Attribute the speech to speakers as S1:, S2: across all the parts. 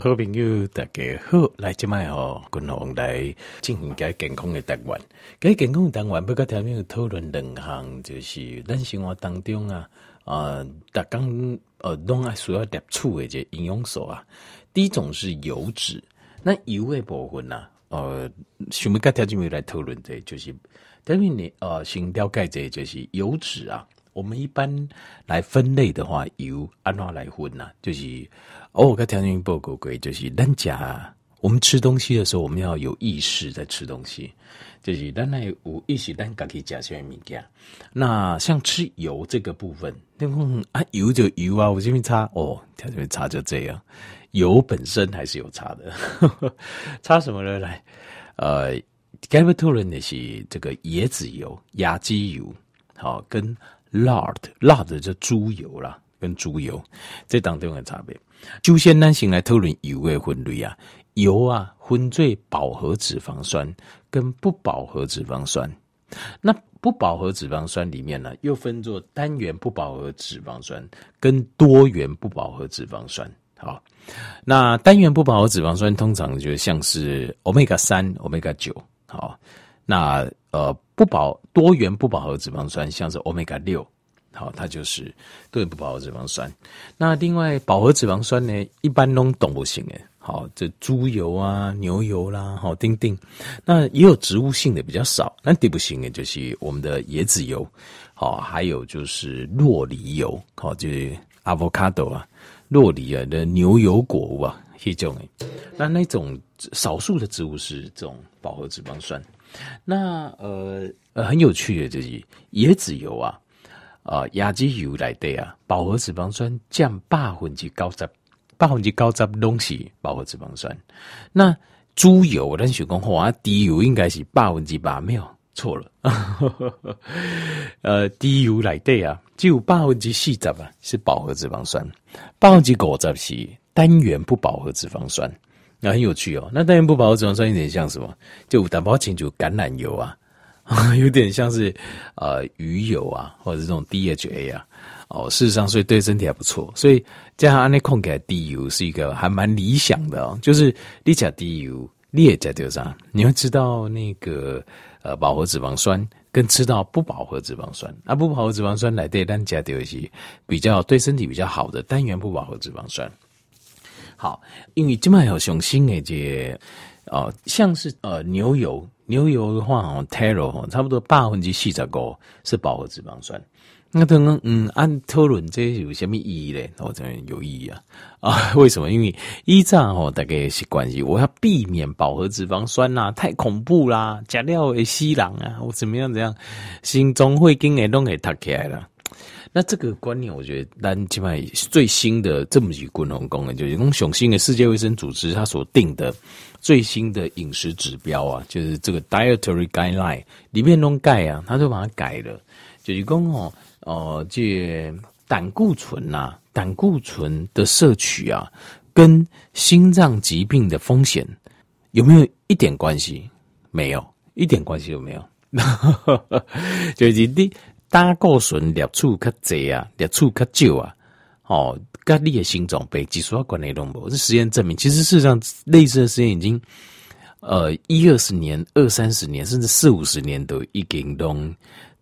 S1: 好朋友，大家好，来即麦哦，共同来进行个健康的单元。个健康的单元，不过条面讨论两项，就是咱生活当中啊，呃，大家呃，拢爱需要摄取的这营养素啊。第一种是油脂，那油的部分啊，呃，想要跟条面来讨论的，就是条面你呃，先了解这，就是油脂啊。我们一般来分类的话，由按哪来分呢？就是。哦，我跟条件报告过，就是咱家我们吃东西的时候，我们要有意识在吃东西，就是咱来有意识，咱自己吃什么物件。那像吃油这个部分，那么啊油就油啊，我这边差哦，条件差就这样，油本身还是有差的，差什么呢？来，呃，该不讨论的是这个椰子油、亚基油，好，跟 lard，lard 就猪油啦，跟猪油这当中的差别。首先，咱先来讨论油的分类啊，油啊分最饱和脂肪酸跟不饱和脂肪酸。那不饱和脂肪酸里面呢，又分作单元不饱和脂肪酸跟多元不饱和脂肪酸。好，那单元不饱和脂肪酸通常就像是欧米伽三、欧米伽九。好，那呃不饱多元不饱和脂肪酸像是欧米伽六。好，它就是对不饱和脂肪酸。那另外饱和脂肪酸呢，一般都动物性诶。好，这猪油啊、牛油啦，好，丁丁。那也有植物性的比较少。那动物性的就是我们的椰子油，好，还有就是洛梨油，好，就是 avocado 啊，洛梨啊的牛油果物啊，这种。那那种少数的植物是这种饱和脂肪酸。那呃呃很有趣的就是椰子油啊。啊，亚基油来的啊，饱和脂肪酸降百分之九十，百分之九十东西饱和脂肪酸。那猪油，我咱想讲话，低油应该是百分之八，没有错了。呃，低油来的啊，只有百分之四十啊是饱和脂肪酸，百分之五十是单元不饱和脂肪酸。那很有趣哦。那单元不饱和脂肪酸有点像什么？就打包清楚橄榄油啊。有点像是呃鱼油啊，或者这种 DHA 啊，哦，事实上所以对身体还不错，所以加上安利控给低油是一个还蛮理想的哦。就是你加低油，你也加掉啥？你会知道那个呃饱和脂肪酸跟吃到不饱和脂肪酸啊，不饱和脂肪酸来对单加掉一些比较对身体比较好的单元不饱和脂肪酸。好，因为这卖有雄心诶，这哦像是呃牛油。牛油的话，哦，taro 差不多百分之四十五是饱和脂肪酸。那刚刚嗯，按讨论这有什么意义嘞？我这边有意义啊啊！为什么？因为依照哦，大概是关系，我要避免饱和脂肪酸呐、啊，太恐怖啦，加料会死人啊，我怎么样怎样，心中会跟会拢会塌起来了。那这个观念，我觉得单起码最新的这么几个共同功能，就是用雄性的世界卫生组织它所定的。最新的饮食指标啊，就是这个 dietary guideline 里面弄钙啊，它就把它改了，就是讲哦，呃，这胆固醇呐、啊，胆固醇的摄取啊，跟心脏疾病的风险有没有一点关系？没有，一点关系都没有。就是你胆固醇摄取较侪啊，摄取较少啊，哦。跟你的心脏被技术要管内容不？这实验证明，其实事实上类似的实验已经，呃，一二十年、二三十年，甚至四五十年都已经都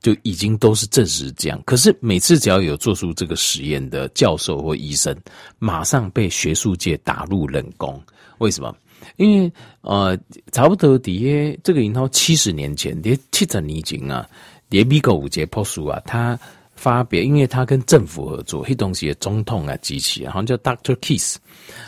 S1: 就已经都是证实这样。可是每次只要有做出这个实验的教授或医生，马上被学术界打入冷宫。为什么？因为呃，差不多底下这个银行七十年前，跌七十年前啊，跌美国五节破书啊，他。发表，因为他跟政府合作，黑东西的总统啊机器，好像叫 Doctor Kiss，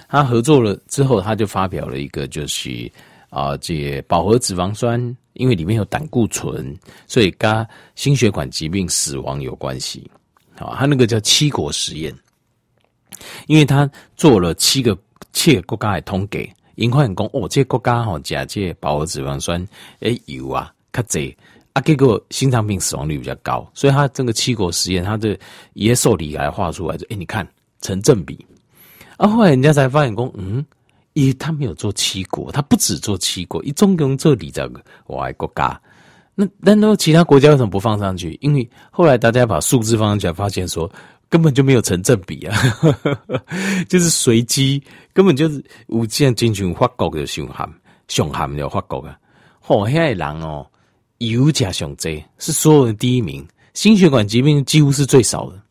S1: 他合作了之后，他就发表了一个，就是啊，这饱和脂肪酸，因为里面有胆固醇，所以跟心血管疾病死亡有关系。好，他那个叫七国实验，因为他做了七个七个国家的统计，因为讲哦，这个国家吼加这饱和脂肪酸诶有啊，较侪。啊，结果心脏病死亡率比较高，所以他这个七国实验，他的耶受理来画出来就，哎、你看成正比。啊，后来人家才发现说，嗯，咦，他没有做七国，他不止做七国，一中共做二十个外国家。那那那其他国家为什么不放上去？因为后来大家把数字放上去，发现说根本就没有成正比啊，就是随机，根本就是有这样进群法国的凶悍，凶悍的法国啊，好现在人哦，油价上涨，是所有的第一名，心血管疾病几乎是最少的。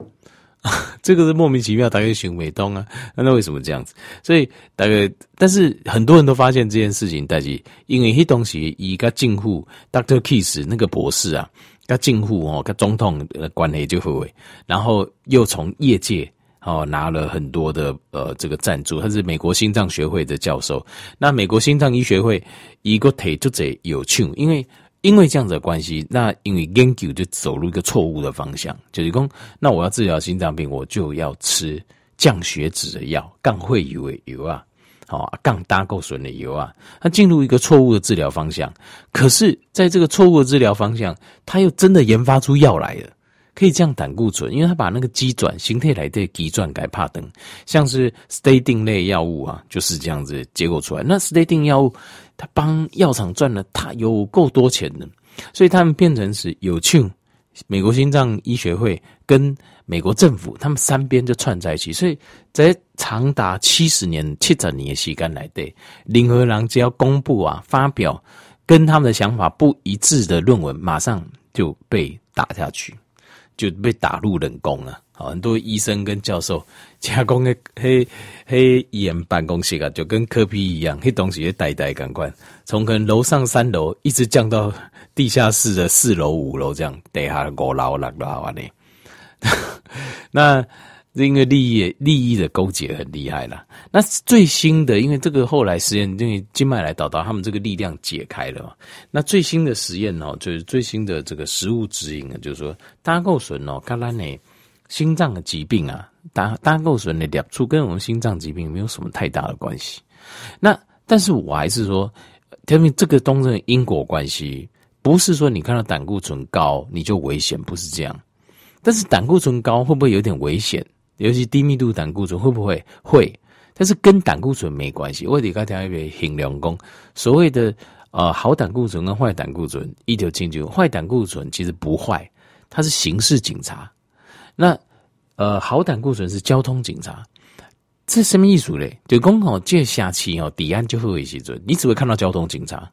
S1: 这个是莫名其妙，大概熊美东啊，那为什么这样子？所以大概，但是很多人都发现这件事情，但是因为那东西一个近乎 Doctor Kiss 那个博士啊，跟近乎哦，跟总统的关系就会，然后又从业界哦拿了很多的呃这个赞助，他是美国心脏学会的教授，那美国心脏医学会一个腿就得有趣，因为。因为这样子的关系，那因为研究就走入一个错误的方向，就是说，那我要治疗心脏病，我就要吃降血脂的药，降会油的油啊，好，降胆固醇的油啊，它进入一个错误的治疗方向。可是，在这个错误的治疗方向，他又真的研发出药来了，可以降胆固醇，因为他把那个机转形态来的机转改帕登，像是 statin 类药物啊，就是这样子结果出来。那 statin 药物。他帮药厂赚了，他有够多钱的，所以他们变成是有庆，美国心脏医学会跟美国政府，他们三边就串在一起，所以在长达七十年、七十年的时间来对，任何人只要公布啊、发表跟他们的想法不一致的论文，马上就被打下去，就被打入冷宫了。好，很多医生跟教授 加工的黑黑医院办公室啊，就跟柯皮一样，黑东西也呆呆感官，从可能楼上三楼一直降到地下室的四楼五楼这样，底下五楼六楼啊你。那因为利益利益的勾结很厉害了。那最新的，因为这个后来实验，因为静脉来导导他们这个力量解开了嘛。那最新的实验哦，就是最新的这个食物指引啊，就是说胆固醇哦，橄榄呢。心脏的疾病啊，胆胆固醇的两处跟我们心脏疾病没有什么太大的关系。那但是我还是说，因为这个东西因果关系，不是说你看到胆固醇高你就危险，不是这样。但是胆固醇高会不会有点危险？尤其低密度胆固醇会不会会？但是跟胆固醇没关系。我得刚才一位衡量工，所谓的呃好胆固醇跟坏胆固醇一条清楚，坏胆固醇其实不坏，它是刑事警察。那，呃，好胆固醇是交通警察，这什么意思嘞？就刚好这下期哦，抵押就会有一些准，你只会看到交通警察。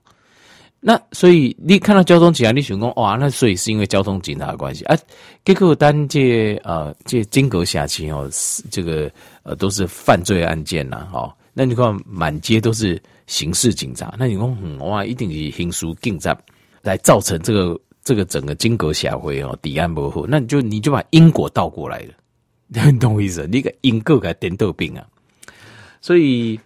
S1: 那所以你看到交通警察，你想讲哇，那所以是因为交通警察的关系啊？结果单这呃这金阁下期哦，这个呃都是犯罪案件呐，哦，那你看满街都是刑事警察，那你讲、嗯、哇，一定是刑事警察来造成这个。这个整个金阁社会哦，抵案不好，那你就你就把因果倒过来了，你懂我意思？你个因果给颠倒病啊，所以，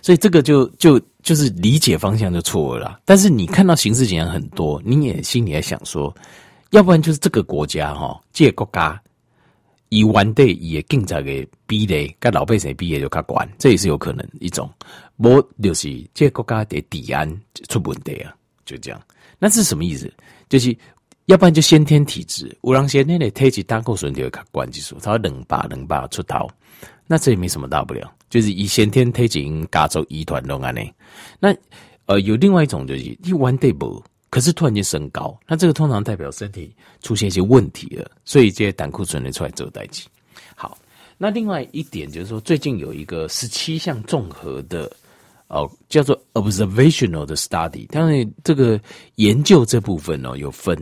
S1: 所以这个就就就是理解方向就错了。但是你看到刑事警察很多，你也心里在想说，要不然就是这个国家哈，这个国家以完的也更加给逼的，跟老百姓逼的就卡管，这也是有可能一种。我就是这个国家的抵案出问题啊，就这样。那是什么意思？就是要不然就先天体质，有人先天的体质胆固醇就会较关系数，他会冷巴冷巴出头，那这也没什么大不了，就是以先天推进加做遗传弄安呢。那呃，有另外一种就是一 one day 不，可是突然间升高，那这个通常代表身体出现一些问题了，所以这些胆固醇的出来做代替。好，那另外一点就是说，最近有一个十七项综合的。哦，叫做 observational 的 study，当然这个研究这部分哦有分，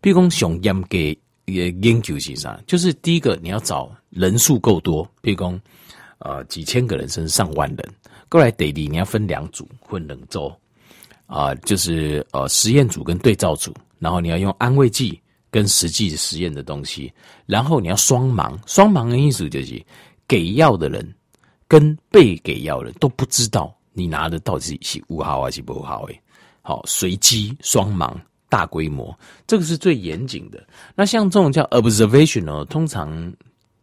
S1: 比如说熊严给也研究是啥，就是第一个你要找人数够多，譬如讲呃几千个人甚至上万人，过来得力你要分两组混两周啊，就是呃实验组跟对照组，然后你要用安慰剂跟实际实验的东西，然后你要双盲，双盲的意思就是给药的人跟被给药人都不知道。你拿的到底是五号还是不好？诶，好，随机双盲大规模，这个是最严谨的。那像这种叫 observational，，通常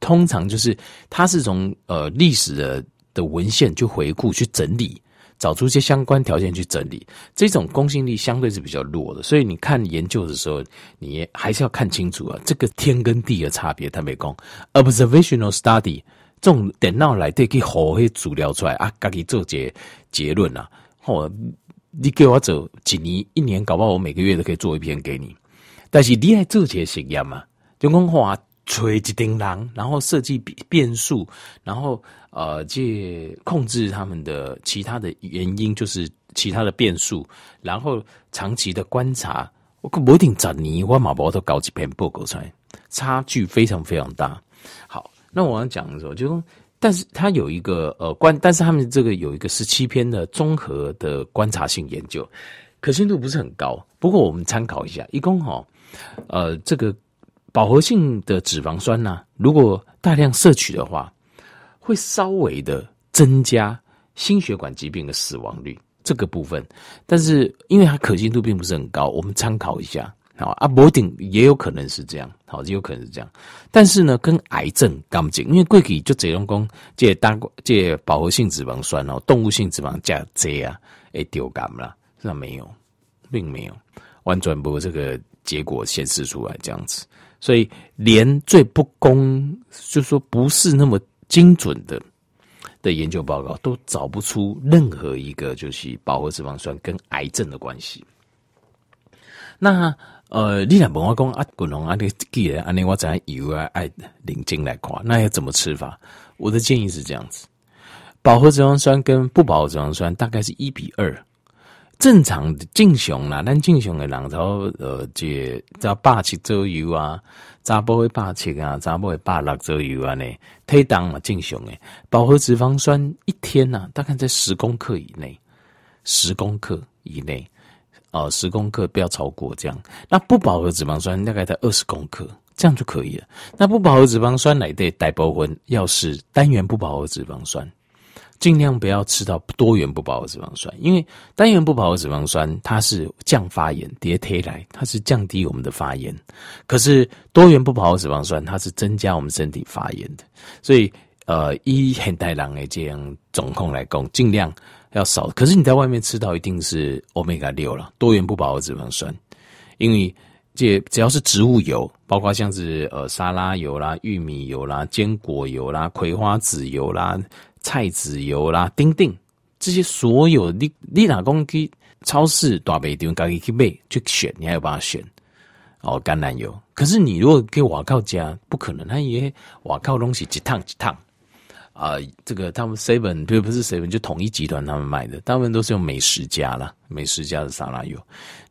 S1: 通常就是它是从呃历史的的文献去回顾去整理，找出一些相关条件去整理，这种公信力相对是比较弱的。所以你看研究的时候，你还是要看清楚啊，这个天跟地的差别。他没讲 observational study。这种电脑来对可以好些资料出来啊，家己做结结论啊。哦，你给我做几年一年，搞不好我每个月都可以做一篇给你。但是你爱做些实验嘛？就讲话吹几叮当，然后设计变数，然后呃，借控制他们的其他的原因，就是其他的变数，然后长期的观察，我可不一定找你，我马博都搞几篇报告出来，差距非常非常大。好，那我要讲的时候，就说，但是他有一个呃观，但是他们这个有一个十七篇的综合的观察性研究，可信度不是很高。不过我们参考一下，一共哈，呃，这个。饱和性的脂肪酸呢、如果大量摄取的话，会稍微的增加心血管疾病的死亡率这个部分。但是因为它可信度并不是很高，我们参考一下。好，啊，不一定也有可能是这样，好，也有可能是这样。但是呢，跟癌症干净，因为过去就这种讲，这单这饱和性脂肪酸哦，动物性脂肪加这啊，哎丢干了，那没有，并没有完全不这个结果显示出来这样子。所以，连最不公，就是说不是那么精准的的研究报告，都找不出任何一个就是饱和脂肪酸跟癌症的关系。那呃，你俩问我讲啊，滚龙啊，你既然安尼，我怎油啊爱领进来看，那要怎么吃法？我的建议是这样子：饱和脂肪酸跟不饱和脂肪酸大概是一比二。正常的正常啦，咱正常的人头呃，这在八七左右啊，查甫会八七啊，查某会八六左右啊呢，体重嘛正常诶。饱和脂肪酸一天呐、啊，大概在十公克以内，十公克以内，哦、呃，十公克不要超过这样。那不饱和脂肪酸大概在二十公克，这样就可以了。那不饱和脂肪酸来的大部分要是单元不饱和脂肪酸。尽量不要吃到多元不饱和脂肪酸，因为单元不饱和脂肪酸它是降发炎，叠贴来它是降低我们的发炎，可是多元不饱和脂肪酸它是增加我们身体发炎的，所以呃，以现代人的这样总控来供，尽量要少。可是你在外面吃到一定是欧米伽六了，多元不饱和脂肪酸，因为这只要是植物油，包括像是呃沙拉油啦、玉米油啦、坚果油啦、葵花籽油啦。菜籽油啦，丁丁这些所有你你哪公去超市大卖店自己去买去选，你还有办法选哦橄榄油。可是你如果给瓦靠加，不可能，他以为瓦靠东西几趟几趟啊。这个他们 seven 对不是 seven 就统一集团他们卖的，大部分都是用美食家啦，美食家的沙拉油。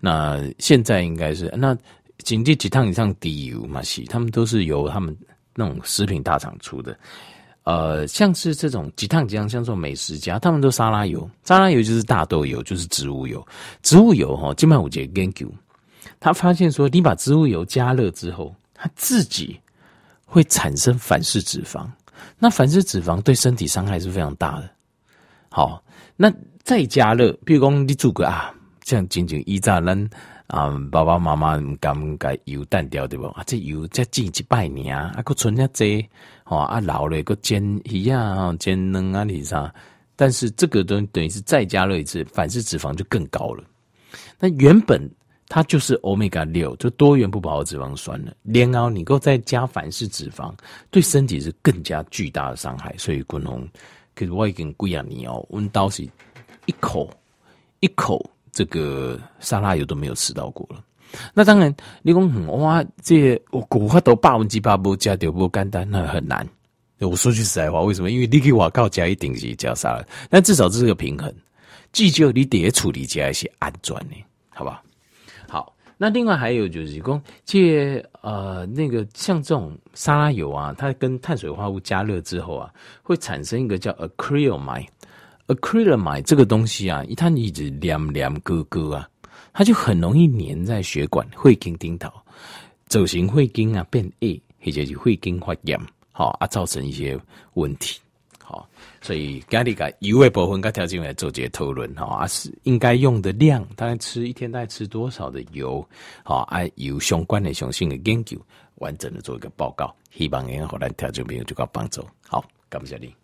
S1: 那现在应该是那经济几趟以上低油嘛是，他们都是由他们那种食品大厂出的。呃，像是这种几趟几趟，像这种美食家，他们都沙拉油，沙拉油就是大豆油，就是植物油。植物油哈，金曼五杰研究，他发现说，你把植物油加热之后，它自己会产生反式脂肪。那反式脂肪对身体伤害是非常大的。好，那再加热，比如说你煮个啊，像仅仅一炸能。啊，爸爸妈妈唔敢甲油淡掉对不？啊，这油再煎一百年啊，啊，存下这，吼啊老了搁煎鱼啊，煎嫩啊，你啥？但是这个东等于是再加热一次，反式脂肪就更高了。那原本它就是欧米伽六，就多元不饱和脂肪酸了。然后你够再加反式脂肪，对身体是更加巨大的伤害。所以昆龙，可是我已经贵啊你哦，温刀是一口一口。这个沙拉油都没有吃到过了，那当然，你讲哇，这我古话都八分之八不加掉不简单，那很难。我说句实在话，为什么？因为你给我靠加一定是加沙拉，但至少这是个平衡，既就你得处理加一些安全的，好吧？好，那另外还有就是讲，这呃那个像这种沙拉油啊，它跟碳水化合物加热之后啊，会产生一个叫 acrylamide。Acrylamide 这个东西啊，它一直黏黏疙疙啊，它就很容易粘在血管、会经顶头，走形会经啊变异，或者是会经发炎，好啊，造成一些问题。好，所以家里个油的部分，跟条件来做这些讨论哈，啊是应该用的量，大概吃一天大概吃多少的油，好啊，油相关的详细的研究，完整的做一个报告，希望能够让条件朋友就个帮助。好，感谢你。